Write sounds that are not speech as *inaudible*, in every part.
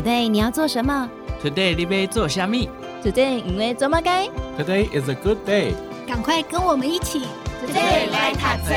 Today 你要做什么？Today 你要做虾米？Today 因为做么该？Today is a good day。赶快跟我们一起，Today 来塔册。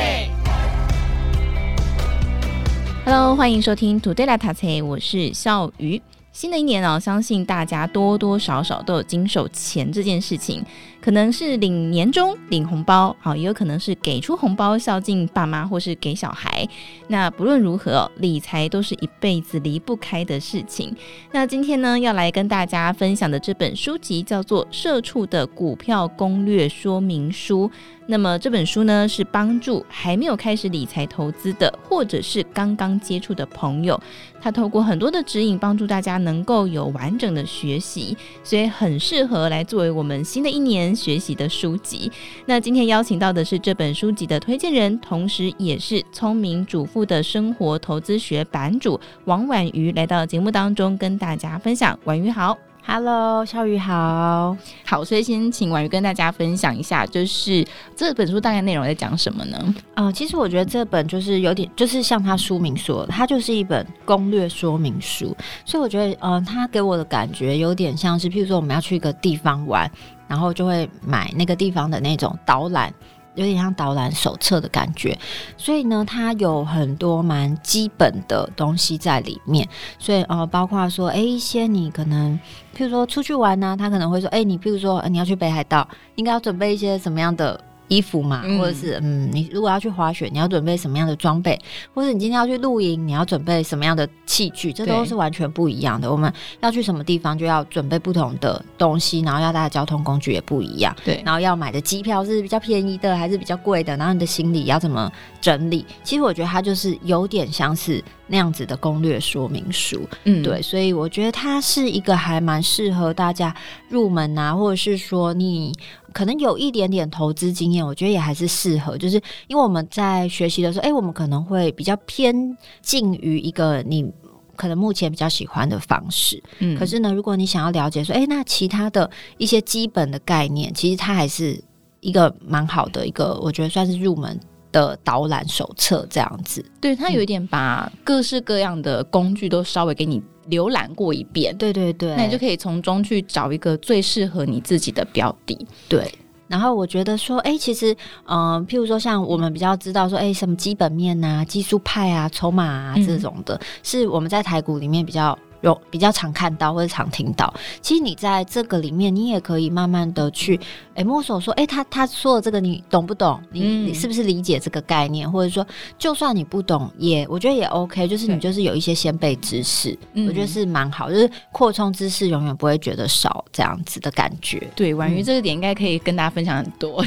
Hello，欢迎收听 Today 来塔册，我是笑鱼。新的一年哦，相信大家多多少少都有经手钱这件事情。可能是领年终领红包，好，也有可能是给出红包孝敬爸妈，或是给小孩。那不论如何，理财都是一辈子离不开的事情。那今天呢，要来跟大家分享的这本书籍叫做《社畜的股票攻略说明书》。那么这本书呢，是帮助还没有开始理财投资的，或者是刚刚接触的朋友，他透过很多的指引，帮助大家能够有完整的学习，所以很适合来作为我们新的一年。学习的书籍。那今天邀请到的是这本书籍的推荐人，同时也是聪明主妇的生活投资学版主王婉瑜，来到节目当中跟大家分享。婉瑜好。Hello，笑鱼好，好，所以先请婉瑜跟大家分享一下，就是这本书大概内容在讲什么呢？呃，其实我觉得这本就是有点，就是像它书名说，它就是一本攻略说明书，所以我觉得，嗯、呃，它给我的感觉有点像是，譬如说我们要去一个地方玩，然后就会买那个地方的那种导览。有点像导览手册的感觉，所以呢，它有很多蛮基本的东西在里面。所以呃，包括说，哎，一些你可能，譬如说出去玩呢、他可能会说，哎，你譬如说，你要去北海道，应该要准备一些什么样的衣服嘛，或者是嗯，你如果要去滑雪，你要准备什么样的装备，或者你今天要去露营，你要准备什么样的器具，这都是完全不一样的。我们要去什么地方，就要准备不同的东西，然后要带的交通工具也不一样。对，然后要买的机票是比较便宜的还是比较贵的，然后你的行李要怎么整理？其实我觉得它就是有点像是那样子的攻略说明书。嗯，对，所以我觉得它是一个还蛮适合大家入门啊，或者是说你。可能有一点点投资经验，我觉得也还是适合。就是因为我们在学习的时候，哎，我们可能会比较偏近于一个你可能目前比较喜欢的方式。嗯，可是呢，如果你想要了解说，哎，那其他的一些基本的概念，其实它还是一个蛮好的一个，我觉得算是入门的导览手册这样子。对，它有一点把各式各样的工具都稍微给你。浏览过一遍，对对对，那你就可以从中去找一个最适合你自己的标的。对，然后我觉得说，哎，其实，嗯、呃，譬如说像我们比较知道说，哎，什么基本面啊、技术派啊、筹码啊这种的，嗯、是我们在台股里面比较。有比较常看到或者常听到，其实你在这个里面，你也可以慢慢的去诶摸索说，诶他他说的这个你懂不懂？你、嗯、你是不是理解这个概念？或者说，就算你不懂，也我觉得也 OK，就是你就是有一些先辈知识，我觉得是蛮好，就是扩充知识永远不会觉得少这样子的感觉。对，婉瑜这个点应该可以跟大家分享很多，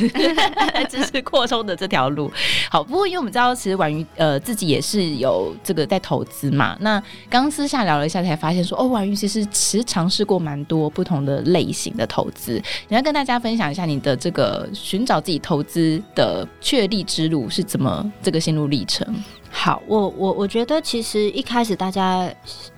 知 *laughs* 识扩充的这条路。好，不过因为我们知道，其实婉瑜呃自己也是有这个在投资嘛，那刚私下聊了一下才发。发现说哦，婉瑜其实其实尝试过蛮多不同的类型的投资，你要跟大家分享一下你的这个寻找自己投资的确立之路是怎么这个心路历程。好，我我我觉得其实一开始大家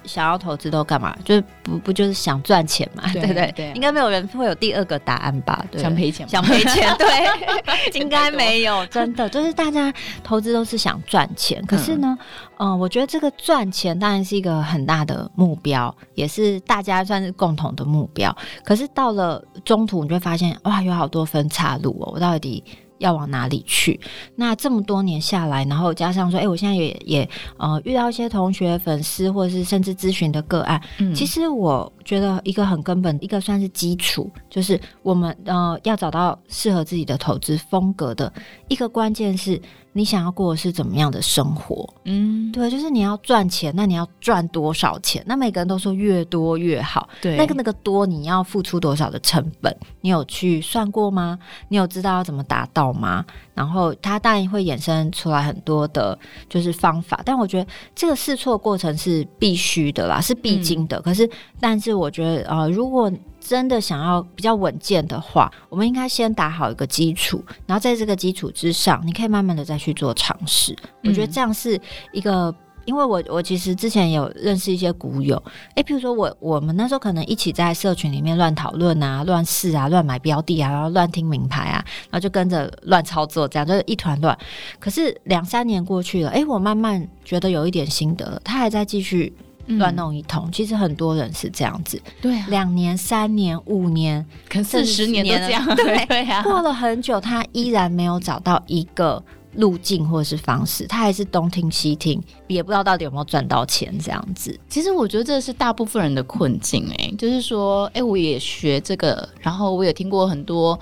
想要投资都干嘛？就是不不就是想赚钱嘛，对不对？对，应该没有人会有第二个答案吧？对，想赔钱，想赔钱，*laughs* 对，*laughs* 应该没有，真的就是大家投资都是想赚钱。可是呢，嗯、呃，我觉得这个赚钱当然是一个很大的目标，也是大家算是共同的目标。可是到了中途，你就会发现哇，有好多分岔路哦，我到底。要往哪里去？那这么多年下来，然后加上说，哎、欸，我现在也也呃遇到一些同学、粉丝，或者是甚至咨询的个案。嗯，其实我觉得一个很根本，一个算是基础，就是我们呃要找到适合自己的投资风格的一个关键是。你想要过的是怎么样的生活？嗯，对，就是你要赚钱，那你要赚多少钱？那每个人都说越多越好。对，那个那个多，你要付出多少的成本？你有去算过吗？你有知道要怎么达到吗？然后它当然会衍生出来很多的，就是方法。但我觉得这个试错过程是必须的啦，是必经的。嗯、可是，但是我觉得，呃，如果真的想要比较稳健的话，我们应该先打好一个基础，然后在这个基础之上，你可以慢慢的再去做尝试。嗯、我觉得这样是一个，因为我我其实之前有认识一些股友，诶，譬如说我我们那时候可能一起在社群里面乱讨论啊、乱试啊、乱买标的啊、然后乱听名牌啊，然后就跟着乱操作，这样就是一团乱。可是两三年过去了，诶，我慢慢觉得有一点心得，他还在继续。乱弄一通。嗯、其实很多人是这样子，对、啊，两年、三年、五年，四十年都这样，*laughs* 对对呀。过了很久，他依然没有找到一个路径或者是方式，他还是东听西听，也不知道到底有没有赚到钱这样子。其实我觉得这是大部分人的困境、欸，哎，就是说，哎、欸，我也学这个，然后我也听过很多。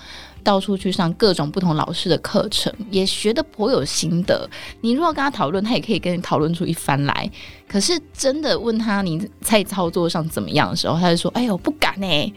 到处去上各种不同老师的课程，也学的颇有心得。你如果跟他讨论，他也可以跟你讨论出一番来。可是真的问他你在操作上怎么样的时候，他就说：“哎呦，不敢呢、*laughs* 欸，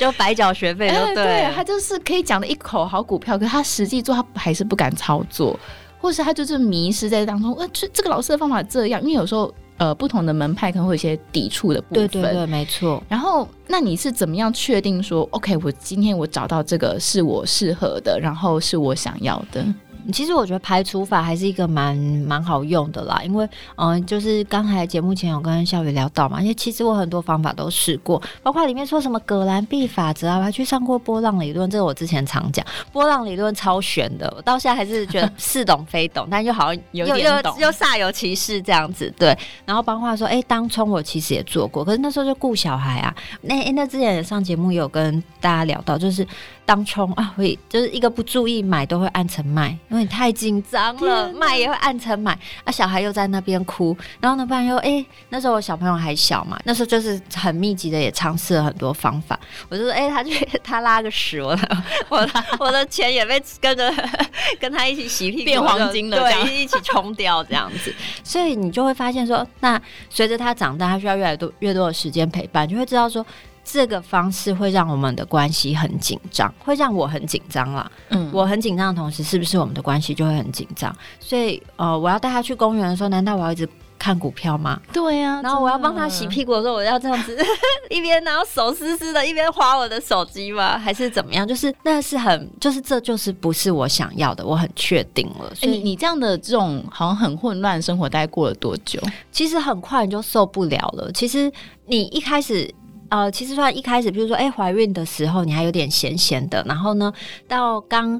就白缴学费。”对，对，他就是可以讲的一口好股票，可是他实际做他还是不敢操作，或是他就是迷失在当中。呃，这这个老师的方法这样，因为有时候。呃，不同的门派可能会有一些抵触的部分。对对对，没错。然后，那你是怎么样确定说，OK，我今天我找到这个是我适合的，然后是我想要的？其实我觉得排除法还是一个蛮蛮好用的啦，因为嗯、呃，就是刚才节目前有跟小雨聊到嘛，因为其实我很多方法都试过，包括里面说什么葛兰碧法则啊，我还去上过波浪理论，这个我之前常讲，波浪理论超玄的，我到现在还是觉得似懂非懂，但又好像有点懂，又又煞有其事这样子，对。然后包括说，哎、欸，当冲我其实也做过，可是那时候就顾小孩啊，那、欸、那之前也上节目也有跟大家聊到，就是。当冲啊，会就是一个不注意买都会按成卖，因为你太紧张了，卖也会按成买。啊，小孩又在那边哭，然后呢，不然又哎、欸，那时候我小朋友还小嘛，那时候就是很密集的也尝试了很多方法。我就说，哎、欸，他去 *laughs* 他拉个屎，我的我的我的钱也被跟着 *laughs* 跟他一起洗屁股变黄金了，对，一起冲掉这样子。所以你就会发现说，那随着他长大，他需要越来越多越多的时间陪伴，就会知道说。这个方式会让我们的关系很紧张，会让我很紧张啦。嗯，我很紧张的同时，是不是我们的关系就会很紧张？所以，呃，我要带他去公园的时候，难道我要一直看股票吗？对呀、啊。然后我要帮他洗屁股的时候，我要这样子 *laughs* 一边然后手湿湿的，一边划我的手机吗？还是怎么样？就是那是很，就是这就是不是我想要的，我很确定了。所以、欸、你你这样的这种好像很混乱的生活，大概过了多久？其实很快你就受不了了。其实你一开始。呃，其实算一开始，比如说，哎，怀孕的时候你还有点闲闲的，然后呢，到刚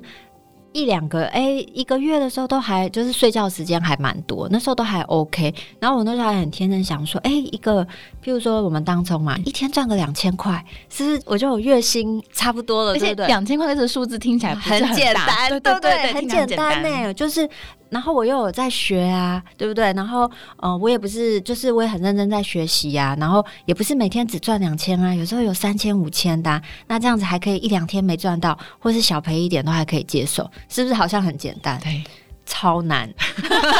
一两个，哎，一个月的时候都还就是睡觉时间还蛮多，那时候都还 OK。然后我那时候还很天真想说，哎，一个，譬如说我们当中嘛，一天赚个两千块，是不是我就有月薪差不多了？而且？两千块这个数字听起来很，很简单，对对对，对，很简单呢，就是。然后我又有在学啊，对不对？然后，嗯、呃，我也不是，就是我也很认真在学习呀、啊。然后也不是每天只赚两千啊，有时候有三千、五千的、啊。那这样子还可以一两天没赚到，或是小赔一点都还可以接受，是不是？好像很简单，对，超难，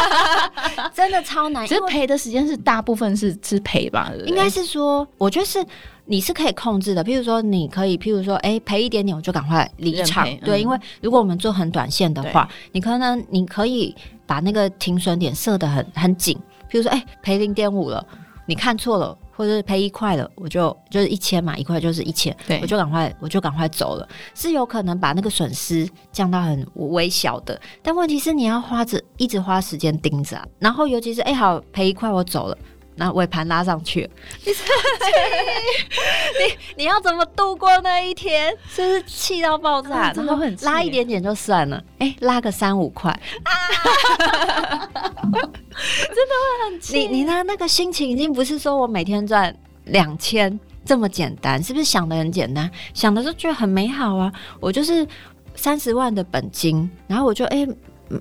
*laughs* 真的超难。其实赔的时间是大部分是是赔吧？对对应该是说，我觉得是。你是可以控制的，譬如说，你可以，譬如说，哎，赔一点点，我就赶快离场。嗯、对，因为如果我们做很短线的话，你可能你可以把那个停损点设的很很紧。譬如说，哎，赔零点五了，你看错了，或者是赔一块了，我就就是一千嘛，一块就是一千，对，我就赶快我就赶快走了，是有可能把那个损失降到很微小的。但问题是，你要花着一直花时间盯着、啊，然后尤其是哎，好赔一块，我走了。那尾盘拉上去，*laughs* 你 *laughs* 你你要怎么度过那一天？是不是气到爆炸？嗯、真的很拉一点点就算了，哎、欸，拉个三五块，啊、*laughs* 真的会很气。你你呢？那个心情已经不是说我每天赚两千这么简单，是不是想的很简单？想的就觉得很美好啊！我就是三十万的本金，然后我就哎、欸、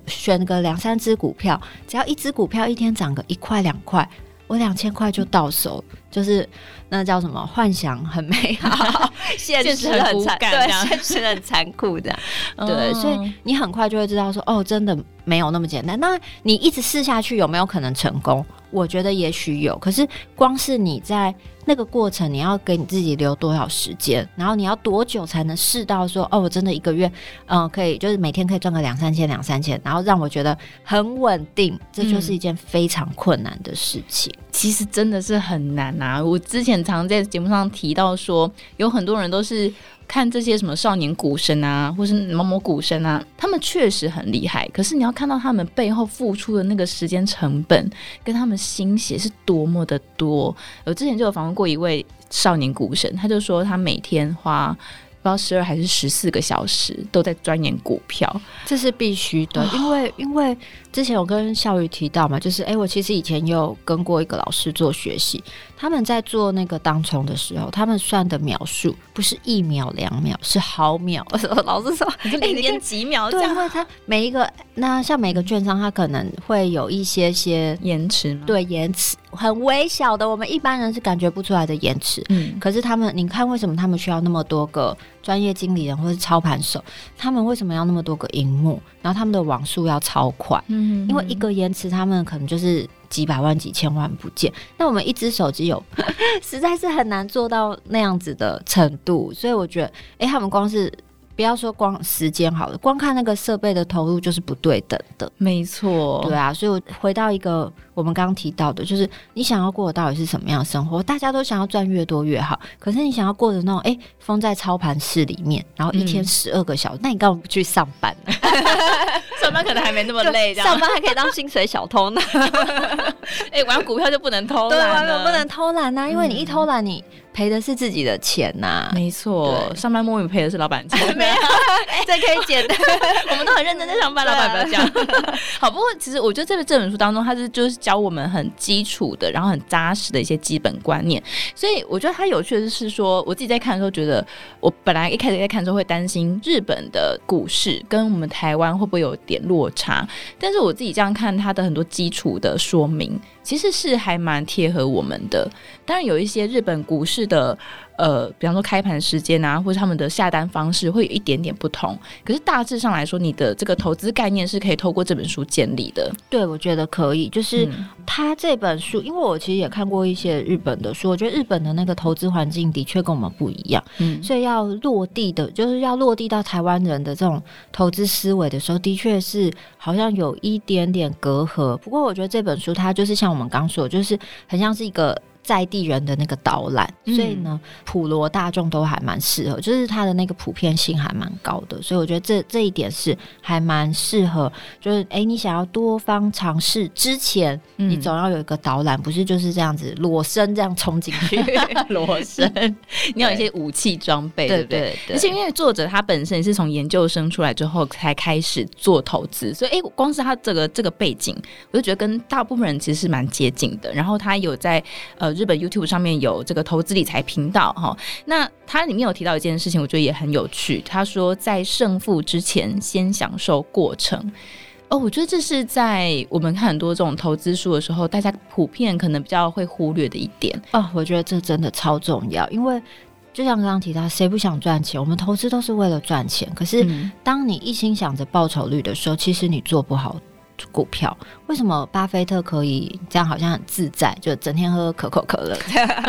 选个两三只股票，只要一只股票一天涨个一块两块。我两千块就到手，就是那叫什么？幻想很美好，*laughs* *laughs* 现实很残，对，*laughs* 现实很残酷的，对，所以你很快就会知道说，哦，真的没有那么简单。那你一直试下去，有没有可能成功？我觉得也许有，可是光是你在那个过程，你要给你自己留多少时间，然后你要多久才能试到说，哦，我真的一个月，嗯、呃，可以，就是每天可以赚个两三千、两三千，然后让我觉得很稳定，这就是一件非常困难的事情。嗯、其实真的是很难啊！我之前常在节目上提到说，有很多人都是。看这些什么少年股神啊，或是某某股神啊，他们确实很厉害。可是你要看到他们背后付出的那个时间成本，跟他们心血是多么的多。我之前就有访问过一位少年股神，他就说他每天花不知道十二还是十四个小时都在钻研股票，这是必须的，因为因为之前有跟笑宇提到嘛，就是哎、欸，我其实以前有跟过一个老师做学习，他们在做那个当冲的时候，他们算的秒数不是一秒两秒，是毫秒。*laughs* 老师说零点几秒这样，对，因为他每一个那像每个券商，他可能会有一些些延迟嘛，对，延迟很微小的，我们一般人是感觉不出来的延迟。嗯，可是他们，你看为什么他们需要那么多个？专业经理人或是操盘手，他们为什么要那么多个荧幕？然后他们的网速要超快，嗯，因为一个延迟，他们可能就是几百万、几千万不见。那我们一只手机有，*laughs* 实在是很难做到那样子的程度。所以我觉得，哎、欸，他们光是。不要说光时间好了，光看那个设备的投入就是不对等的。没错，对啊，所以我回到一个我们刚刚提到的，就是你想要过的到底是什么样的生活？大家都想要赚越多越好，可是你想要过的那种，哎、欸，封在操盘室里面，然后一天十二个小时，嗯、那你干嘛不去上班呢？*laughs* 上班可能还没那么累，上班还可以当薪水小偷呢。*laughs* 哎、欸，玩股票就不能偷懒，对，玩不能偷懒呐、啊，因为你一偷懒你。赔的是自己的钱呐、啊，没错，上班摸鱼赔的是老板钱，*laughs* 没有，*laughs* 这可以剪的。我们都很认真在上班，老板不要这样。好，不过其实我觉得这个这本书当中，它是就是教我们很基础的，然后很扎实的一些基本观念。所以我觉得它有趣的是说，我自己在看的时候，觉得我本来一开始在看的时候会担心日本的股市跟我们台湾会不会有点落差，但是我自己这样看它的很多基础的说明。其实是还蛮贴合我们的，当然有一些日本股市的。呃，比方说开盘时间啊，或者他们的下单方式会有一点点不同，可是大致上来说，你的这个投资概念是可以透过这本书建立的。对，我觉得可以。就是他这本书，因为我其实也看过一些日本的书，我觉得日本的那个投资环境的确跟我们不一样，嗯，所以要落地的，就是要落地到台湾人的这种投资思维的时候，的确是好像有一点点隔阂。不过我觉得这本书它就是像我们刚说，就是很像是一个。在地人的那个导览，所以呢，普罗大众都还蛮适合，就是它的那个普遍性还蛮高的，所以我觉得这这一点是还蛮适合。就是哎、欸，你想要多方尝试之前，你总要有一个导览，不是就是这样子裸身这样冲进去，*laughs* 裸身，你要有一些武器装备，对不对，对？而且因为作者他本身也是从研究生出来之后才开始做投资，所以哎、欸，光是他这个这个背景，我就觉得跟大部分人其实是蛮接近的。然后他有在呃。日本 YouTube 上面有这个投资理财频道哈，那它里面有提到一件事情，我觉得也很有趣。他说，在胜负之前，先享受过程。哦，我觉得这是在我们看很多这种投资书的时候，大家普遍可能比较会忽略的一点。哦，我觉得这真的超重要，因为就像刚刚提到，谁不想赚钱？我们投资都是为了赚钱。可是，当你一心想着报酬率的时候，其实你做不好。股票为什么巴菲特可以这样？好像很自在，就整天喝可口可乐。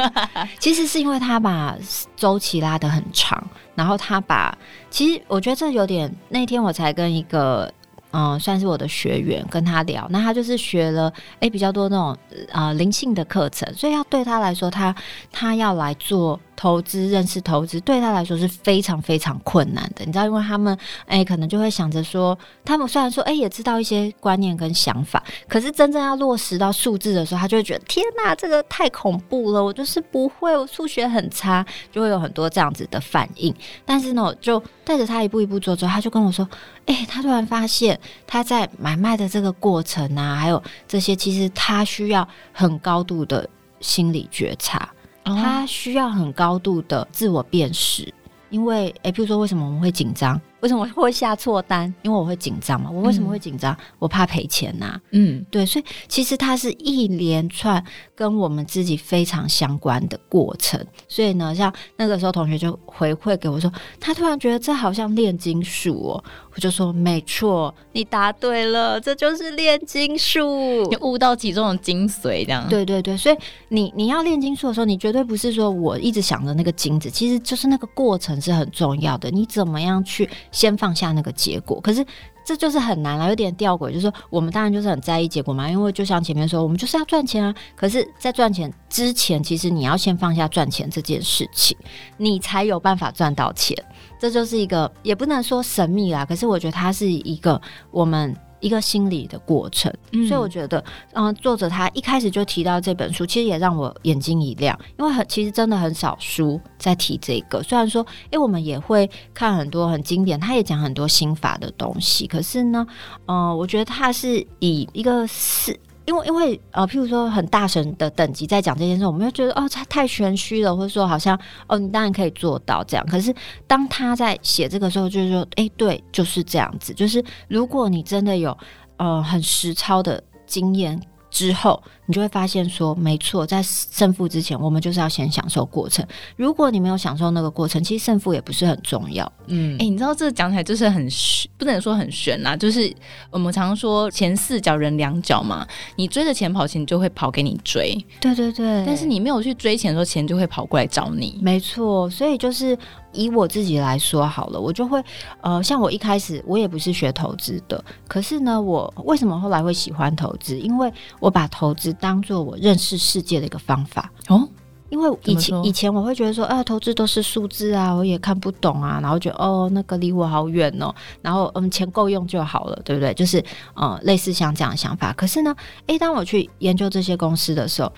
*laughs* 其实是因为他把周期拉得很长，然后他把……其实我觉得这有点……那天我才跟一个嗯，算是我的学员跟他聊，那他就是学了诶比较多那种啊灵性的课程，所以要对他来说，他他要来做。投资认识投资对他来说是非常非常困难的，你知道，因为他们哎、可能就会想着说，他们虽然说哎、也知道一些观念跟想法，可是真正要落实到数字的时候，他就会觉得天哪，这个太恐怖了，我就是不会，我数学很差，就会有很多这样子的反应。但是呢，就带着他一步一步做之后，他就跟我说，哎、他突然发现他在买卖的这个过程啊，还有这些，其实他需要很高度的心理觉察。他需要很高度的自我辨识，因为，诶、欸，比如说，为什么我们会紧张？为什么会下错单？因为我会紧张嘛。我为什么会紧张？嗯、我怕赔钱呐、啊。嗯，对，所以其实它是一连串跟我们自己非常相关的过程。所以呢，像那个时候同学就回馈给我说，他突然觉得这好像炼金术哦。我就说没错，你答对了，这就是炼金术，你悟到其中的精髓，这样。对对对，所以你你要炼金术的时候，你绝对不是说我一直想着那个金子，其实就是那个过程是很重要的。你怎么样去先放下那个结果？可是这就是很难了，有点吊诡。就是说，我们当然就是很在意结果嘛，因为就像前面说，我们就是要赚钱啊。可是，在赚钱之前，其实你要先放下赚钱这件事情，你才有办法赚到钱。这就是一个，也不能说神秘啦，可是我觉得它是一个我们一个心理的过程。嗯、所以我觉得，嗯、呃，作者他一开始就提到这本书，其实也让我眼睛一亮，因为很其实真的很少书在提这个。虽然说，哎，我们也会看很多很经典，他也讲很多心法的东西，可是呢，嗯、呃，我觉得他是以一个是。因为因为呃，譬如说很大神的等级在讲这件事，我们就觉得哦，他太玄虚了，或者说好像哦，你当然可以做到这样。可是当他在写这个时候，就是说，哎，对，就是这样子。就是如果你真的有呃很实操的经验。之后，你就会发现说，没错，在胜负之前，我们就是要先享受过程。如果你没有享受那个过程，其实胜负也不是很重要。嗯，哎、欸，你知道这个讲起来就是很玄，不能说很悬啦，就是我们常说前四脚人两脚嘛，你追着钱跑，钱就会跑给你追。对对对，但是你没有去追钱的时候，钱就会跑过来找你。没错，所以就是。以我自己来说好了，我就会，呃，像我一开始我也不是学投资的，可是呢，我为什么后来会喜欢投资？因为我把投资当做我认识世界的一个方法哦。因为以前以前我会觉得说，啊，投资都是数字啊，我也看不懂啊，然后觉得哦，那个离我好远哦，然后嗯，钱够用就好了，对不对？就是呃，类似像这样的想法。可是呢，诶，当我去研究这些公司的时候，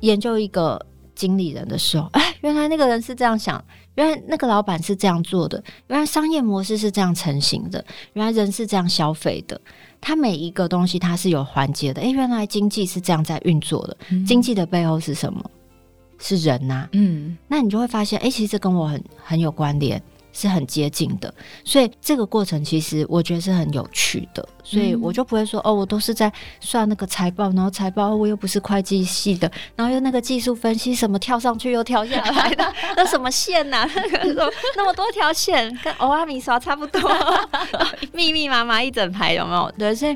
研究一个经理人的时候，哎，原来那个人是这样想。原来那个老板是这样做的，原来商业模式是这样成型的，原来人是这样消费的，它每一个东西它是有环节的。诶，原来经济是这样在运作的，嗯、经济的背后是什么？是人呐、啊。嗯，那你就会发现，诶，其实这跟我很很有关联。是很接近的，所以这个过程其实我觉得是很有趣的，所以我就不会说哦，我都是在算那个财报，然后财报我又不是会计系的，然后又那个技术分析什么跳上去又跳下来的，*laughs* 那什么线呐、啊？那 *laughs* 个那么多条线，跟欧阿米刷差不多，*laughs* 密密麻麻一整排有没有？对，所以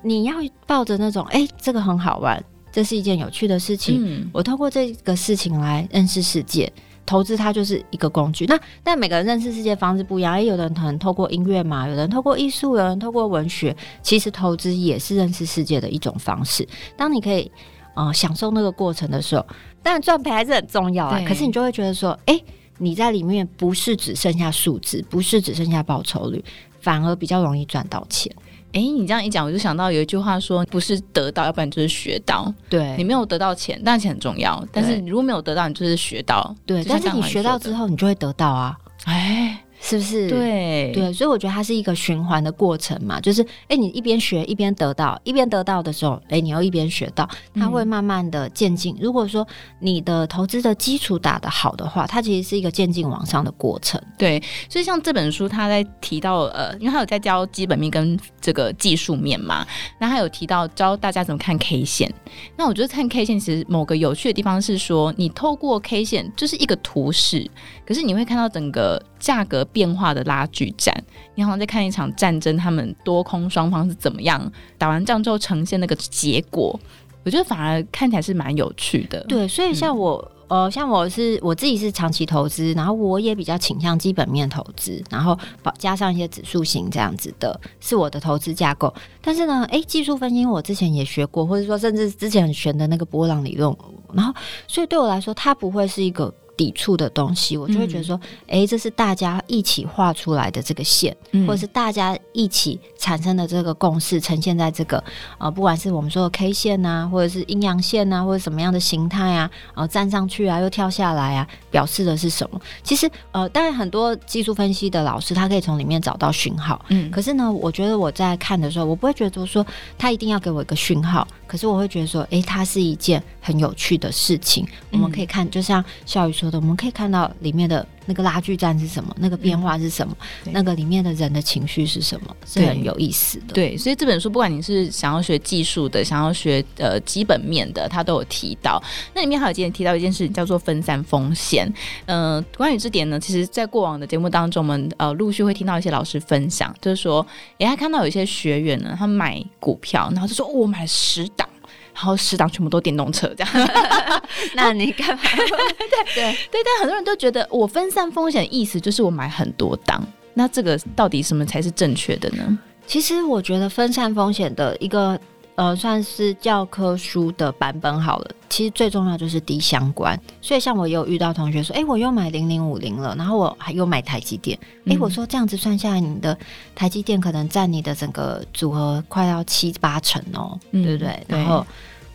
你要抱着那种哎，这个很好玩，这是一件有趣的事情，嗯、我透过这个事情来认识世界。投资它就是一个工具，那但每个人认识世界方式不一样。也，有的人可能透过音乐嘛，有人透过艺术，有人透过文学。其实投资也是认识世界的一种方式。当你可以呃享受那个过程的时候，当然赚赔还是很重要啊。可是你就会觉得说，诶，你在里面不是只剩下数字，不是只剩下报酬率，反而比较容易赚到钱。哎，你这样一讲，我就想到有一句话说，不是得到，要不然就是学到。对，你没有得到钱，但钱很重要。但是你如果没有得到，你就是学到。对，但是你学到之后，你就会得到啊。哎。是不是？对对，所以我觉得它是一个循环的过程嘛，就是哎，你一边学一边得到，一边得到的时候，哎，你要一边学到，它会慢慢的渐进。嗯、如果说你的投资的基础打得好的话，它其实是一个渐进往上的过程。对，所以像这本书，他在提到呃，因为他有在教基本面跟这个技术面嘛，那他有提到教大家怎么看 K 线。那我觉得看 K 线其实某个有趣的地方是说，你透过 K 线就是一个图示，可是你会看到整个价格变化的拉锯战，你好像在看一场战争，他们多空双方是怎么样打完仗之后呈现那个结果，我觉得反而看起来是蛮有趣的。对，所以像我，嗯、呃，像我是我自己是长期投资，然后我也比较倾向基本面投资，然后加上一些指数型这样子的，是我的投资架构。但是呢，诶，技术分析我之前也学过，或者说甚至之前很玄的那个波浪理论，然后所以对我来说，它不会是一个。抵触的东西，我就会觉得说，哎、嗯欸，这是大家一起画出来的这个线，嗯、或者是大家一起产生的这个共识，呈现在这个呃，不管是我们说的 K 线啊，或者是阴阳线啊，或者什么样的形态啊，然后站上去啊，又跳下来啊，表示的是什么？其实呃，当然很多技术分析的老师，他可以从里面找到讯号，嗯，可是呢，我觉得我在看的时候，我不会觉得说他一定要给我一个讯号，可是我会觉得说，哎、欸，它是一件很有趣的事情，嗯、我们可以看，就像笑宇说的。我们可以看到里面的那个拉锯战是什么，那个变化是什么，嗯、那个里面的人的情绪是什么，是很有意思的。对，所以这本书不管你是想要学技术的，想要学呃基本面的，他都有提到。那里面还有今天提到一件事情，叫做分散风险。嗯、呃，关于这点呢，其实在过往的节目当中，我们呃陆续会听到一些老师分享，就是说，哎，他看到有一些学员呢，他买股票，然后就说，哦、我买了十档。然后十档全部都电动车，这样，*laughs* 那你干嘛？*laughs* 对对对，但很多人都觉得我分散风险的意思就是我买很多档，那这个到底什么才是正确的呢？其实我觉得分散风险的一个呃算是教科书的版本好了。其实最重要就是低相关，所以像我有遇到同学说，哎，我又买零零五零了，然后我还又买台积电，哎、嗯，我说这样子算下来，你的台积电可能占你的整个组合快要七八成哦，嗯、对不对？然后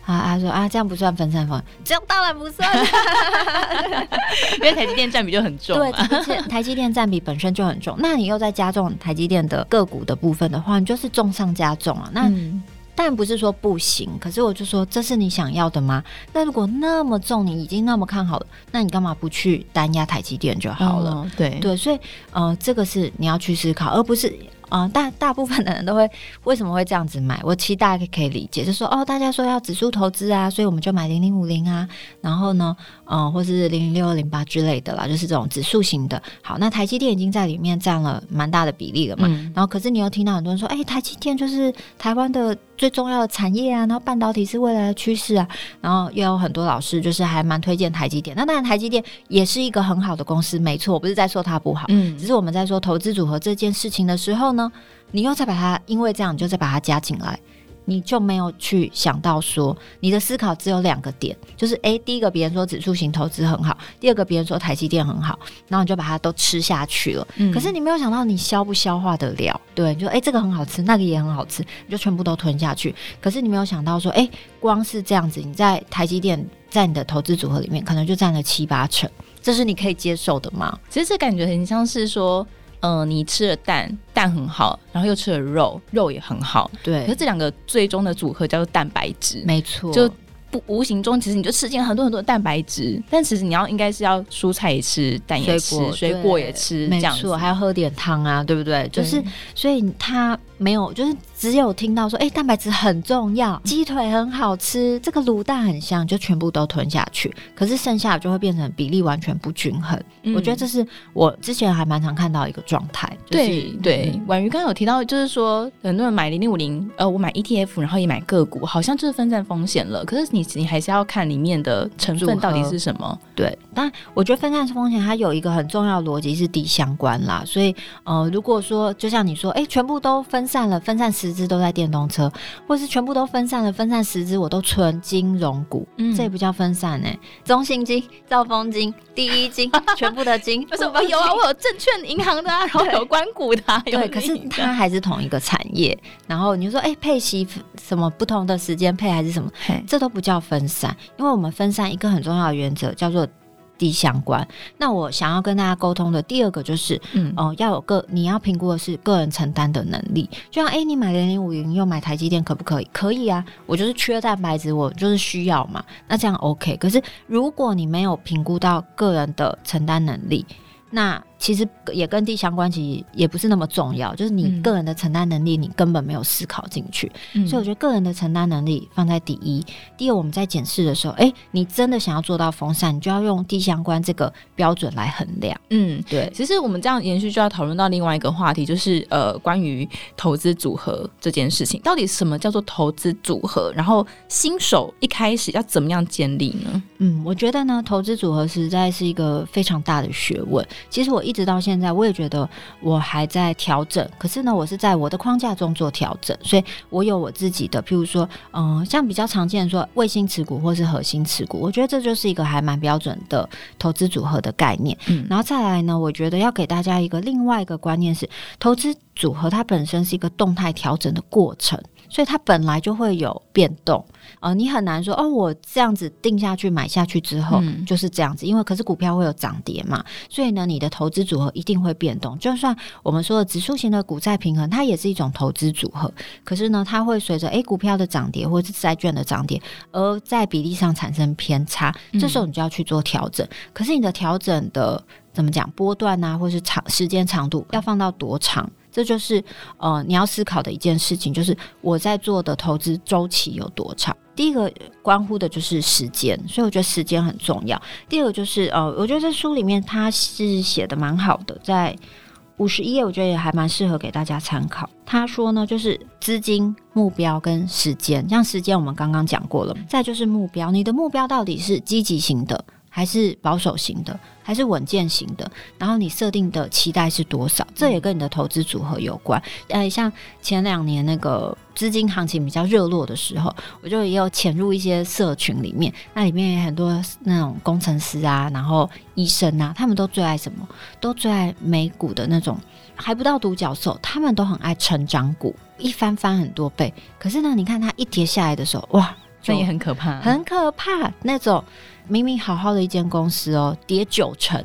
啊，他说啊，这样不算分散风险，这样当然不算，*laughs* 因为台积电占比就很重，对，台积电占比本身就很重，那你又在加重台积电的个股的部分的话，你就是重上加重啊，那。嗯但不是说不行，可是我就说，这是你想要的吗？那如果那么重，你已经那么看好了，那你干嘛不去单压台积电就好了？哦、对对，所以呃，这个是你要去思考，而不是。啊、呃，大大部分的人都会为什么会这样子买？我其实大家可以理解，就是说哦，大家说要指数投资啊，所以我们就买零零五零啊，然后呢，嗯、呃，或是零零六二零八之类的啦，就是这种指数型的。好，那台积电已经在里面占了蛮大的比例了嘛。嗯、然后，可是你又听到很多人说，哎、欸，台积电就是台湾的最重要的产业啊，然后半导体是未来的趋势啊。然后又有很多老师就是还蛮推荐台积电。那当然，台积电也是一个很好的公司，没错，我不是在说它不好，嗯，只是我们在说投资组合这件事情的时候呢。你又再把它，因为这样，你就再把它加进来，你就没有去想到说，你的思考只有两个点，就是诶，第一个别人说指数型投资很好，第二个别人说台积电很好，然后你就把它都吃下去了。嗯，可是你没有想到你消不消化得了？对，就诶，这个很好吃，那个也很好吃，你就全部都吞下去。可是你没有想到说，诶，光是这样子，你在台积电在你的投资组合里面，可能就占了七八成，这是你可以接受的吗？其实这感觉很像是说。嗯、呃，你吃了蛋，蛋很好，然后又吃了肉，肉也很好，对。可是这两个最终的组合叫做蛋白质，没错。就不无形中，其实你就吃进很多很多的蛋白质，但其实你要应该是要蔬菜也吃，蛋也吃，水果，也吃，没错，还要喝点汤啊，对不对？对就是，所以它没有，就是。只有听到说，哎、欸，蛋白质很重要，鸡腿很好吃，这个卤蛋很香，就全部都吞下去。可是剩下就会变成比例完全不均衡。嗯、我觉得这是我之前还蛮常看到一个状态。就是、对对，婉瑜刚刚有提到，就是说很多人买零零五零，呃，我买 ETF，然后也买个股，好像就是分散风险了。可是你你还是要看里面的成分到底是什么。对，但我觉得分散风险它有一个很重要的逻辑是低相关啦。所以呃，如果说就像你说，哎、欸，全部都分散了，分散十只都在电动车，或是全部都分散了，分散十只我都存金融股，嗯，这也不叫分散呢、欸。中信金、兆丰金、第一金，*laughs* 全部的金，*laughs* 我有啊，我有证券银行的啊，*laughs* 然后有关股的、啊，对，可是它还是同一个产业。然后你就说，哎、欸，配息什么不同的时间配还是什么，这都不叫分散，因为我们分散一个很重要的原则叫做。低相关。那我想要跟大家沟通的第二个就是，嗯，哦、呃，要有个你要评估的是个人承担的能力。就像，哎、欸，你买零零五零又买台积电，可不可以？可以啊，我就是缺蛋白质，我就是需要嘛。那这样 OK。可是如果你没有评估到个人的承担能力，那其实也跟地相关，其实也不是那么重要。就是你个人的承担能力，你根本没有思考进去。嗯、所以我觉得个人的承担能力放在第一。第二，我们在检视的时候，哎、欸，你真的想要做到风扇，你就要用地相关这个标准来衡量。嗯，对。其实我们这样延续就要讨论到另外一个话题，就是呃，关于投资组合这件事情，到底什么叫做投资组合？然后新手一开始要怎么样建立呢？嗯，我觉得呢，投资组合实在是一个非常大的学问。其实我。一直到现在，我也觉得我还在调整。可是呢，我是在我的框架中做调整，所以我有我自己的，譬如说，嗯、呃，像比较常见的说卫星持股或是核心持股，我觉得这就是一个还蛮标准的投资组合的概念。嗯，然后再来呢，我觉得要给大家一个另外一个观念是，投资组合它本身是一个动态调整的过程。所以它本来就会有变动，呃，你很难说哦，我这样子定下去买下去之后就是这样子，嗯、因为可是股票会有涨跌嘛，所以呢，你的投资组合一定会变动。就算我们说的指数型的股债平衡，它也是一种投资组合，可是呢，它会随着诶股票的涨跌或者是债券的涨跌，而在比例上产生偏差，这时候你就要去做调整。嗯、可是你的调整的怎么讲波段啊，或是长时间长度要放到多长？这就是呃，你要思考的一件事情，就是我在做的投资周期有多长。第一个关乎的就是时间，所以我觉得时间很重要。第二个就是呃，我觉得这书里面它是写的蛮好的，在五十一页，我觉得也还蛮适合给大家参考。他说呢，就是资金、目标跟时间。像时间我们刚刚讲过了，再就是目标，你的目标到底是积极型的？还是保守型的，还是稳健型的？然后你设定的期待是多少？这也跟你的投资组合有关。呃，像前两年那个资金行情比较热络的时候，我就也有潜入一些社群里面，那里面也很多那种工程师啊，然后医生啊，他们都最爱什么？都最爱美股的那种还不到独角兽，他们都很爱成长股，一翻翻很多倍。可是呢，你看它一跌下来的时候，哇，这也很可怕，很可怕那种。明明好好的一间公司哦，跌九成，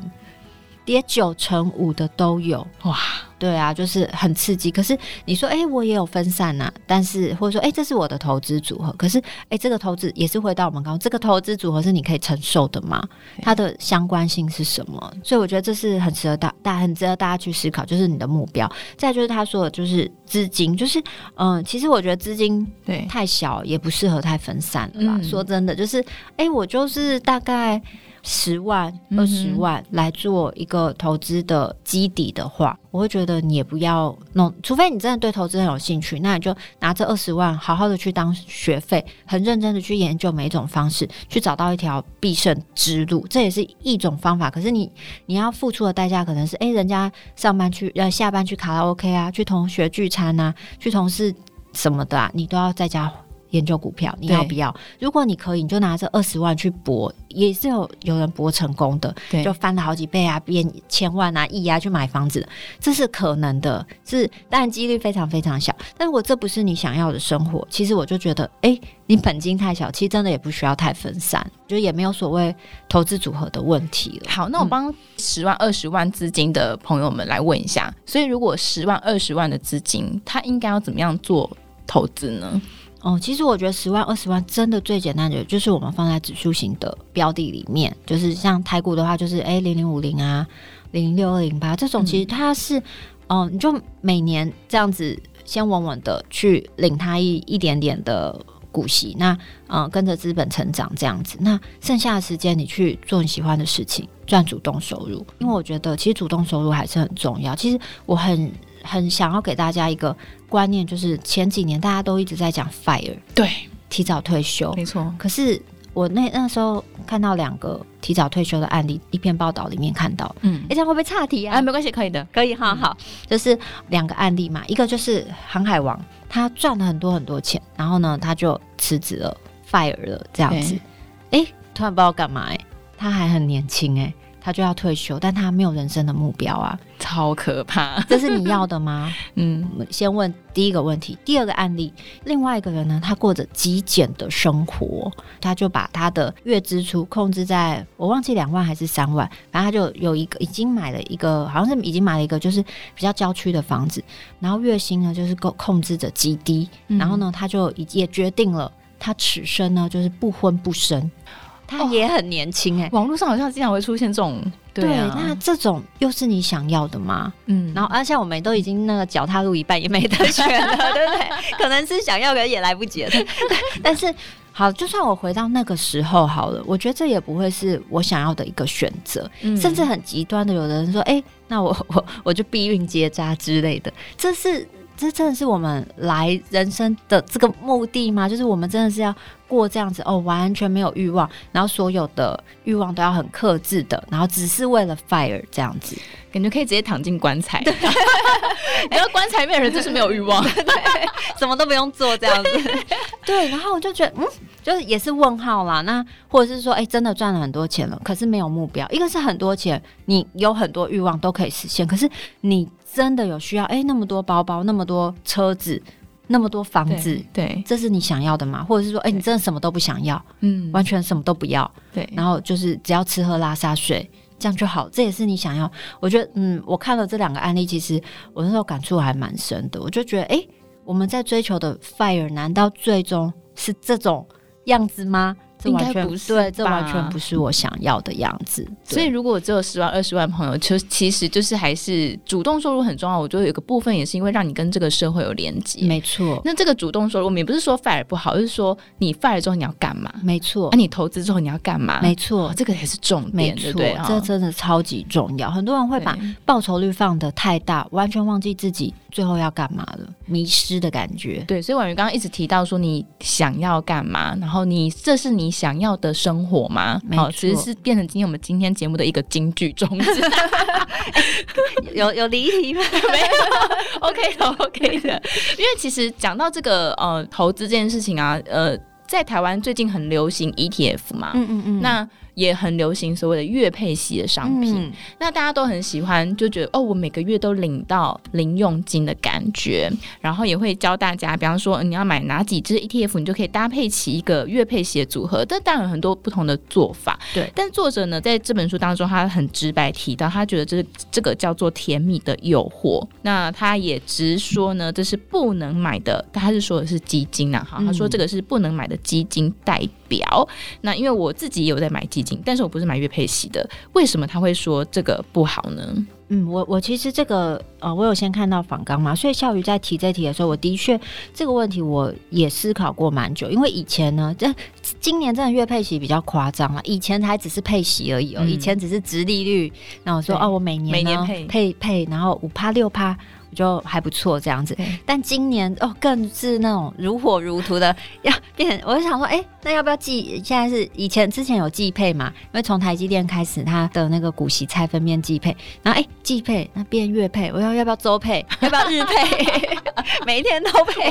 跌九成五的都有哇！对啊，就是很刺激。可是你说，哎、欸，我也有分散呐、啊，但是或者说，哎、欸，这是我的投资组合。可是，哎、欸，这个投资也是回到我们刚刚，这个投资组合是你可以承受的吗？它的相关性是什么？所以我觉得这是很值得大大很值得大家去思考，就是你的目标。再就是他说的，就是资金，就是嗯、呃，其实我觉得资金对太小也不适合太分散了啦。说真的，就是哎、欸，我就是大概。十万、二十万来做一个投资的基底的话，我会觉得你也不要弄，除非你真的对投资很有兴趣，那你就拿这二十万好好的去当学费，很认真的去研究每一种方式，去找到一条必胜之路，这也是一种方法。可是你你要付出的代价可能是，诶，人家上班去呃下班去卡拉 OK 啊，去同学聚餐啊，去同事什么的啊，你都要在家。研究股票，你要不要？如果你可以，你就拿这二十万去搏，也是有有人搏成功的，对，就翻了好几倍啊，变千万啊、亿啊去买房子，这是可能的，是当然几率非常非常小。但如果这不是你想要的生活，其实我就觉得，哎、欸，你本金太小，其实真的也不需要太分散，就也没有所谓投资组合的问题了。好，那我帮十万、二十万资金的朋友们来问一下，所以如果十万、二十万的资金，他应该要怎么样做投资呢？哦，其实我觉得十万、二十万真的最简单的，就是我们放在指数型的标的里面，就是像台股的话，就是诶零零五零啊，零零六二零八这种，其实它是，哦、嗯呃，你就每年这样子先稳稳的去领它一一点点的股息，那嗯、呃，跟着资本成长这样子，那剩下的时间你去做你喜欢的事情，赚主动收入，因为我觉得其实主动收入还是很重要。其实我很。很想要给大家一个观念，就是前几年大家都一直在讲 fire，对，提早退休，没错。可是我那那时候看到两个提早退休的案例，一篇报道里面看到，嗯，哎，这样会不会岔题啊？哎，没关系，可以的，可以，好好。就是两个案例嘛，一个就是航海王，他赚了很多很多钱，然后呢，他就辞职了，fire 了，这样子。哎，突然不知道干嘛，哎，他还很年轻，哎。他就要退休，但他没有人生的目标啊，超可怕！这是你要的吗？*laughs* 嗯，我们先问第一个问题。第二个案例，另外一个人呢，他过着极简的生活，他就把他的月支出控制在我忘记两万还是三万，反正他就有一个已经买了一个，好像是已经买了一个就是比较郊区的房子，然后月薪呢就是够控制着极低，嗯、然后呢他就也决定了，他此生呢就是不婚不生。他也很年轻哎、欸，网络上好像经常会出现这种，对那这种又是你想要的吗？嗯，然后啊，像我们都已经那个脚踏入一半，也没得选了，对不对？可能是想要，可也来不及了。*laughs* 但是好，就算我回到那个时候好了，我觉得这也不会是我想要的一个选择，嗯、甚至很极端的，有的人说，哎、欸，那我 *laughs* 我我就避孕结扎之类的，这是。这真的是我们来人生的这个目的吗？就是我们真的是要过这样子哦，完全没有欲望，然后所有的欲望都要很克制的，然后只是为了 fire 这样子，感觉可以直接躺进棺材。然后 *laughs* 棺材里面人就是没有欲望，*laughs* 对，什么都不用做这样子。对，然后我就觉得，嗯，就是也是问号啦。那或者是说，哎，真的赚了很多钱了，可是没有目标。一个是很多钱，你有很多欲望都可以实现，可是你。真的有需要？哎，那么多包包，那么多车子，那么多房子，对，对这是你想要的吗？或者是说，哎，你真的什么都不想要？嗯，完全什么都不要。对，然后就是只要吃喝拉撒睡，这样就好。这也是你想要？我觉得，嗯，我看了这两个案例，其实我那时候感触还蛮深的。我就觉得，哎，我们在追求的 fire，难道最终是这种样子吗？应该不是，对，这完全不是我想要的样子。所以，如果只有十万、二十万朋友，就其实就是还是主动收入很重要。我觉得有个部分也是因为让你跟这个社会有连接。没错。那这个主动收入，我们也不是说 fire 不好，而是说你 fire 之后你要干嘛？没错。那、啊、你投资之后你要干嘛？没错、哦，这个也是重点，对？这真的超级重要。很多人会把报酬率放得太大，完全忘记自己最后要干嘛了，迷失的感觉。对，所以婉瑜刚刚一直提到说你想要干嘛，然后你这是你。想要的生活吗？好，其实是变成今天我们今天节目的一个金句宗旨。*laughs* 有有离题吗？*laughs* 没有，OK 的，OK 的。因为其实讲到这个呃投资这件事情啊，呃，在台湾最近很流行 ETF 嘛，嗯嗯嗯，那。也很流行所谓的月配息的商品，嗯、那大家都很喜欢，就觉得哦，我每个月都领到零用金的感觉，然后也会教大家，比方说你要买哪几只 ETF，你就可以搭配起一个月配息的组合。但当然有很多不同的做法，对。但作者呢，在这本书当中，他很直白提到，他觉得这是这个叫做甜蜜的诱惑。那他也直说呢，这是不能买的，他是说的是基金啊，哈、嗯，他说这个是不能买的基金代表。那因为我自己也有在买基金。但是我不是买月配息的，为什么他会说这个不好呢？嗯，我我其实这个呃，我有先看到访纲嘛，所以笑鱼在提这题的时候，我的确这个问题我也思考过蛮久，因为以前呢，这今年真的月配息比较夸张了，以前还只是配息而已哦，嗯、以前只是直利率，然后我说哦，我每年每年配配配，然后五趴六趴。就还不错这样子，但今年哦更是那种如火如荼的 *laughs* 要变。我就想说，哎、欸，那要不要季？现在是以前之前有季配嘛？因为从台积电开始，它的那个股息拆分变季配，然后哎季配那变月配，我要要不要周配？*laughs* 要不要日配？*laughs* 每一天都配。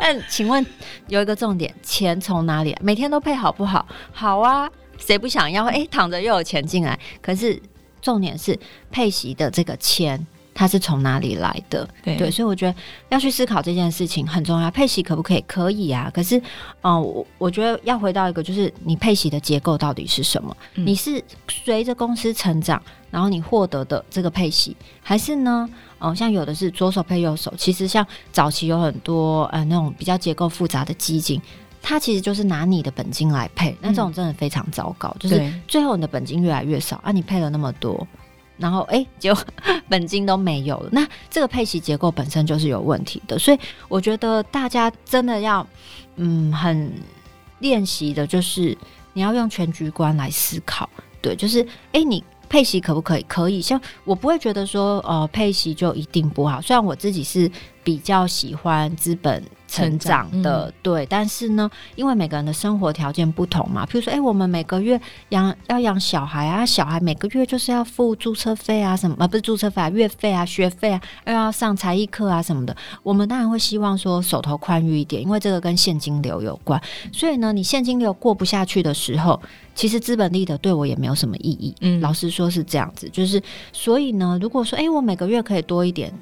但请问有一个重点，钱从哪里来？每天都配好不好？好啊，谁不想要？哎、欸，躺着又有钱进来。可是重点是配息的这个钱。它是从哪里来的？对，对，所以我觉得要去思考这件事情很重要。配息可不可以？可以啊。可是，嗯、呃，我我觉得要回到一个，就是你配息的结构到底是什么？嗯、你是随着公司成长，然后你获得的这个配息，还是呢？哦、呃，像有的是左手配右手。其实像早期有很多呃那种比较结构复杂的基金，它其实就是拿你的本金来配。那这种真的非常糟糕，嗯、就是最后你的本金越来越少啊，你配了那么多。然后哎，就 *laughs* 本金都没有了，那这个配息结构本身就是有问题的，所以我觉得大家真的要嗯很练习的，就是你要用全局观来思考，对，就是哎你。配息可不可以？可以，像我不会觉得说，呃，配息就一定不好。虽然我自己是比较喜欢资本成长的，嗯、对，但是呢，因为每个人的生活条件不同嘛，譬如说，哎、欸，我们每个月养要养小孩啊，小孩每个月就是要付注册费啊，什么啊，不是注册费啊，月费啊，学费啊，又要上才艺课啊什么的，我们当然会希望说手头宽裕一点，因为这个跟现金流有关。所以呢，你现金流过不下去的时候。其实资本利得对我也没有什么意义，嗯，老实说是这样子，就是所以呢，如果说，诶，我每个月可以多一点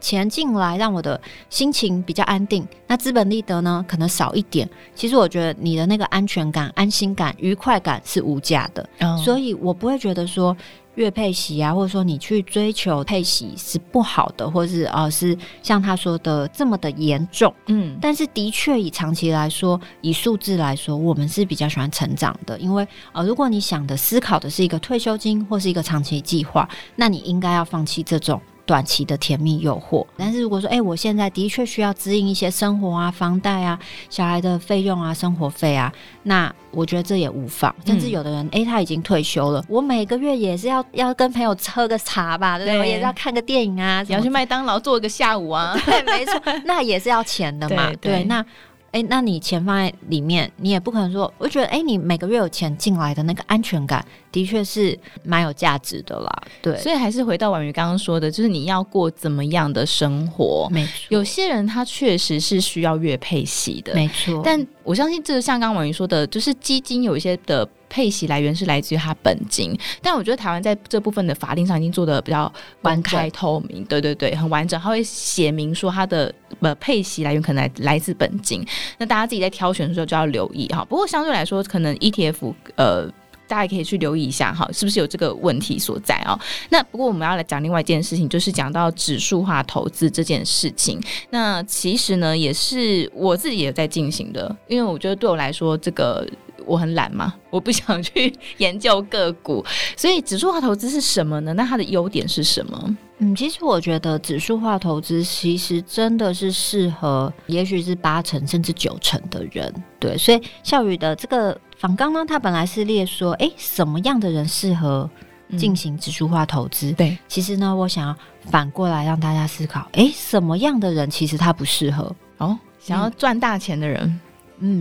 钱进来，让我的心情比较安定，那资本利得呢，可能少一点，其实我觉得你的那个安全感、安心感、愉快感是无价的，哦，所以我不会觉得说。月配息啊，或者说你去追求配息是不好的，或是啊、呃、是像他说的这么的严重，嗯，但是的确以长期来说，以数字来说，我们是比较喜欢成长的，因为呃，如果你想的思考的是一个退休金或是一个长期计划，那你应该要放弃这种。短期的甜蜜诱惑，但是如果说，哎、欸，我现在的确需要支应一些生活啊、房贷啊、小孩的费用啊、生活费啊，那我觉得这也无妨。甚至有的人，哎、欸，他已经退休了，我每个月也是要要跟朋友喝个茶吧，对不对？我也是要看个电影啊，要去麦当劳坐一个下午啊，*laughs* 对，没错，那也是要钱的嘛，*laughs* 对，对，对，那。哎，那你钱放在里面，你也不可能说，我觉得，哎，你每个月有钱进来的那个安全感，的确是蛮有价值的啦。对，所以还是回到婉瑜刚刚说的，就是你要过怎么样的生活？没错，有些人他确实是需要月配息的，没错。但我相信这个像刚刚婉瑜说的，就是基金有一些的。配息来源是来自于他本金，但我觉得台湾在这部分的法令上已经做得比较公开透明，对对对，很完整。他会写明说他的呃配息来源可能来来自本金，那大家自己在挑选的时候就要留意哈。不过相对来说，可能 ETF 呃大家也可以去留意一下哈，是不是有这个问题所在啊？那不过我们要来讲另外一件事情，就是讲到指数化投资这件事情。那其实呢，也是我自己也在进行的，因为我觉得对我来说这个。我很懒嘛，*laughs* 我不想去 *laughs* 研究个股，所以指数化投资是什么呢？那它的优点是什么？嗯，其实我觉得指数化投资其实真的是适合，也许是八成甚至九成的人。对，所以笑宇的这个访纲呢，它本来是列说，哎，什么样的人适合进行指数化投资？对、嗯，其实呢，我想要反过来让大家思考，哎，什么样的人其实他不适合？哦，想要赚大钱的人。嗯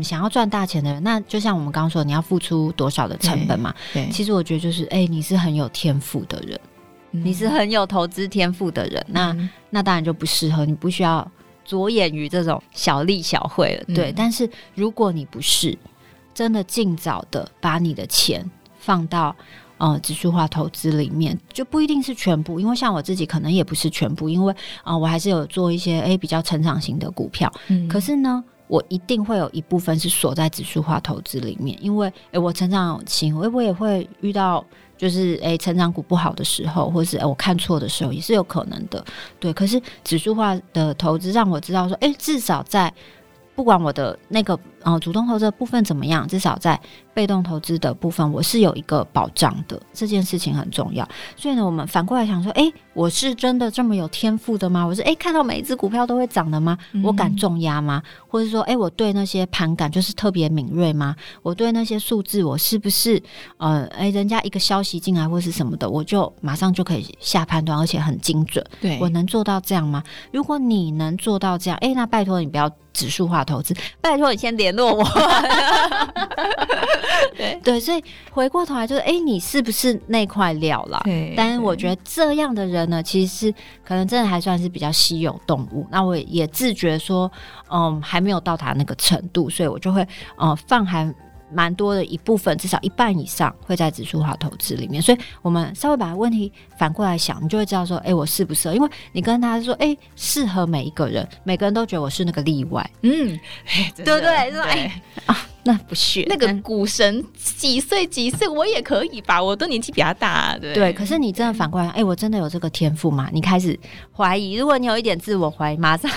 想要赚大钱的人，那就像我们刚刚说，你要付出多少的成本嘛？对，对其实我觉得就是，哎、欸，你是很有天赋的人，嗯、你是很有投资天赋的人，那、嗯、那当然就不适合，你不需要着眼于这种小利小惠了。对，嗯、但是如果你不是真的尽早的把你的钱放到。呃，指数化投资里面就不一定是全部，因为像我自己可能也不是全部，因为啊、呃，我还是有做一些诶、欸、比较成长型的股票。嗯，可是呢，我一定会有一部分是锁在指数化投资里面，因为诶、我成长型，我我也会遇到就是诶、成长股不好的时候，或是、欸、我看错的时候，也是有可能的。对，可是指数化的投资让我知道说，诶、至少在不管我的那个呃主动投资的部分怎么样，至少在。被动投资的部分，我是有一个保障的，这件事情很重要。所以呢，我们反过来想说，哎，我是真的这么有天赋的吗？我是哎，看到每一只股票都会涨的吗？我敢重压吗？或者说，哎，我对那些盘感就是特别敏锐吗？我对那些数字，我是不是呃，哎，人家一个消息进来或是什么的，我就马上就可以下判断，而且很精准。对，我能做到这样吗？如果你能做到这样，哎，那拜托你不要指数化投资，拜托你先联络我。*laughs* 对对，所以回过头来就是，哎，你是不是那块料啦？对。但是我觉得这样的人呢，其实是可能真的还算是比较稀有动物。那我也自觉说，嗯，还没有到达那个程度，所以我就会，嗯，放还蛮多的一部分，至少一半以上会在指数化投资里面。所以我们稍微把问题反过来想，你就会知道说，哎，我适不适合？因为你跟他说，哎，适合每一个人，每个人都觉得我是那个例外，嗯，*laughs* 对不对？说，哎啊。那不是那个股神几岁几岁，我也可以吧？我都年纪比较大，啊，对。对，可是你真的反过来，哎、欸，我真的有这个天赋吗？你开始怀疑。如果你有一点自我怀疑，马上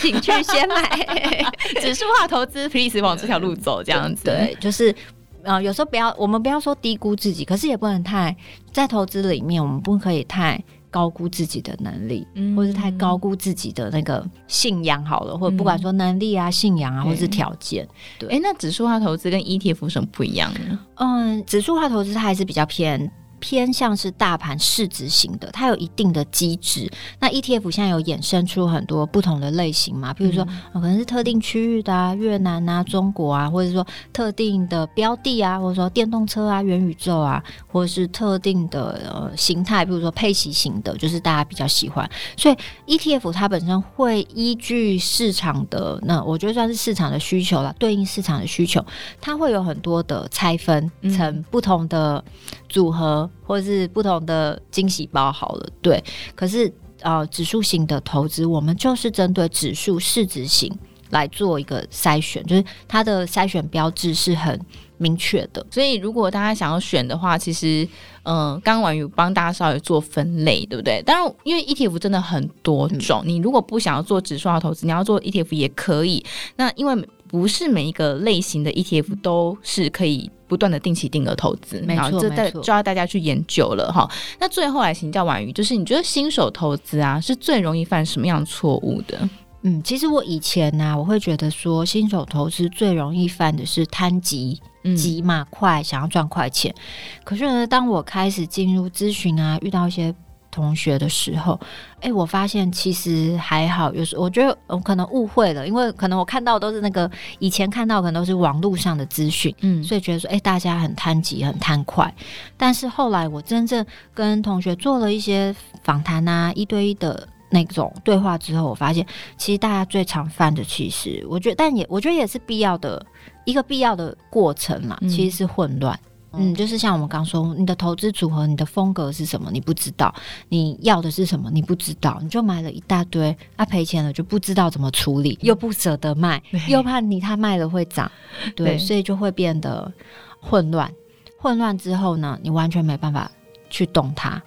请去先买 *laughs* 指数化投资，please 往这条路走，这样子。对，就是呃，有时候不要，我们不要说低估自己，可是也不能太在投资里面，我们不可以太。高估自己的能力，嗯、或是太高估自己的那个信仰好了，嗯、或者不管说能力啊、信仰啊，或是条件。对，哎、欸，那指数化投资跟 ETF 有什么不一样呢？嗯，指数化投资它还是比较偏。偏向是大盘市值型的，它有一定的机制。那 ETF 现在有衍生出很多不同的类型嘛，比如说、嗯哦、可能是特定区域的啊，越南啊、中国啊，或者说特定的标的啊，或者说电动车啊、元宇宙啊，或者是特定的呃形态，比如说配息型的，就是大家比较喜欢。所以 ETF 它本身会依据市场的那我觉得算是市场的需求了，对应市场的需求，它会有很多的拆分成不同的组合。嗯或者是不同的惊喜包好了，对。可是呃，指数型的投资，我们就是针对指数市值型来做一个筛选，就是它的筛选标志是很明确的。所以如果大家想要选的话，其实嗯，刚刚婉瑜帮大家稍微做分类，对不对？当然，因为 ETF 真的很多种，嗯、你如果不想要做指数化投资，你要做 ETF 也可以。那因为不是每一个类型的 ETF 都是可以不断的定期定额投资，没错，这带就要大家去研究了哈。那最后来请教婉瑜，就是你觉得新手投资啊是最容易犯什么样错误的？嗯，其实我以前呢、啊，我会觉得说新手投资最容易犯的是贪急、急嘛快，想要赚快钱。可是呢，当我开始进入咨询啊，遇到一些同学的时候，哎、欸，我发现其实还好。有时我觉得我可能误会了，因为可能我看到都是那个以前看到可能都是网络上的资讯，嗯，所以觉得说，哎、欸，大家很贪急，很贪快。但是后来我真正跟同学做了一些访谈啊，一对一的那种对话之后，我发现其实大家最常犯的，其实我觉得，但也我觉得也是必要的一个必要的过程嘛，其实是混乱。嗯嗯，就是像我们刚说，你的投资组合，你的风格是什么？你不知道，你要的是什么？你不知道，你就买了一大堆，啊，赔钱了就不知道怎么处理，又不舍得卖，又怕你他卖了会涨，对，对所以就会变得混乱。混乱之后呢，你完全没办法去动它，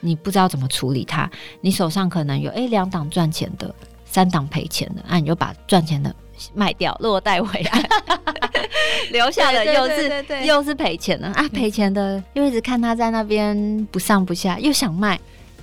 你不知道怎么处理它，你手上可能有诶两档赚钱的，三档赔钱的，啊，你就把赚钱的。卖掉，落袋为安，*laughs* 留下的又是又是赔钱的啊！赔钱的又一直看他在那边不上不下，又想卖，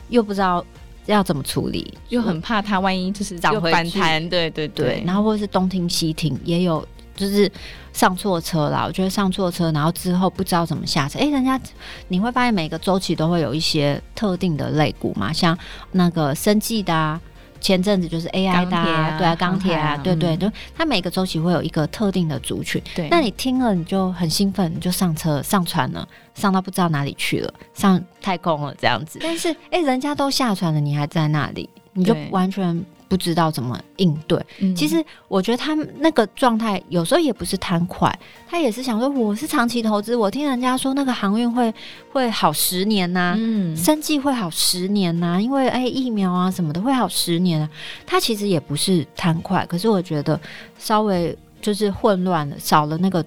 又不知道要怎么处理，又很怕他万一就是涨回弹，对对对，对，然后或者是东听西听，也有就是上错车了。我觉得上错车，然后之后不知道怎么下车。哎、欸，人家你会发现每个周期都会有一些特定的类股嘛，像那个生技的啊。前阵子就是 AI 的、啊，对啊，钢铁啊，对对就，它每个周期会有一个特定的族群。对，那你听了你就很兴奋，你就上车上船了，上到不知道哪里去了，上太空了这样子。但是哎、欸，人家都下船了，你还在那里，你就完全。不知道怎么应对，嗯、其实我觉得他们那个状态有时候也不是贪快，他也是想说我是长期投资，我听人家说那个航运会会好十年呐、啊，嗯，生计会好十年呐、啊，因为哎疫苗啊什么的会好十年啊，他其实也不是贪快，可是我觉得稍微就是混乱了，少了那个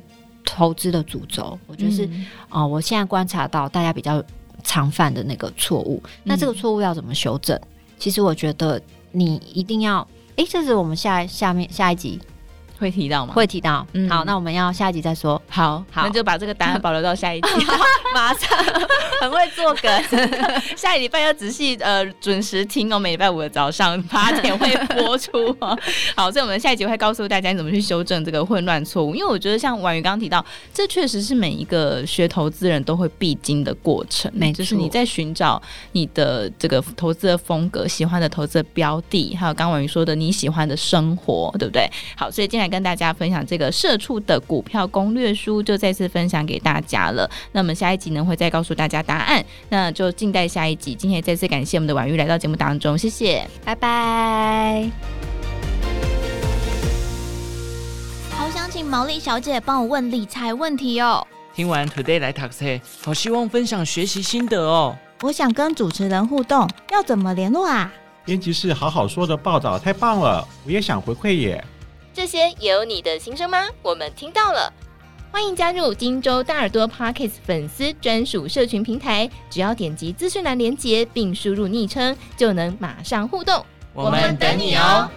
投资的主轴，我觉得是哦、嗯。呃，我现在观察到大家比较常犯的那个错误，那这个错误要怎么修正？嗯、其实我觉得。你一定要，哎，这是我们下下面下一集。会提到吗？会提到。嗯，好，那我们要下一集再说。好，好，那就把这个答案保留到下一集。*laughs* 马上，很会做梗。*laughs* 下一礼拜要仔细呃准时听哦，每礼拜五的早上八点会播出哦。*laughs* 好，所以我们下一集会告诉大家你怎么去修正这个混乱错误。因为我觉得像婉瑜刚刚提到，这确实是每一个学投资人都会必经的过程。没错，就是你在寻找你的这个投资的风格、喜欢的投资的标的，还有刚婉瑜说的你喜欢的生活，对不对？好，所以今天。跟大家分享这个社畜的股票攻略书，就再次分享给大家了。那么下一集呢，会再告诉大家答案，那就静待下一集。今天再次感谢我们的婉玉来到节目当中，谢谢，拜拜。好想请毛利小姐帮我问理财问题哦。听完 Today 来 Taxi，，好希望分享学习心得哦。我想跟主持人互动，要怎么联络啊？编辑室好好说的报道太棒了，我也想回馈耶。这些也有你的心声吗？我们听到了，欢迎加入荆州大耳朵 Parkes 粉丝专属社群平台，只要点击资讯栏连接并输入昵称，就能马上互动。我们等你哦。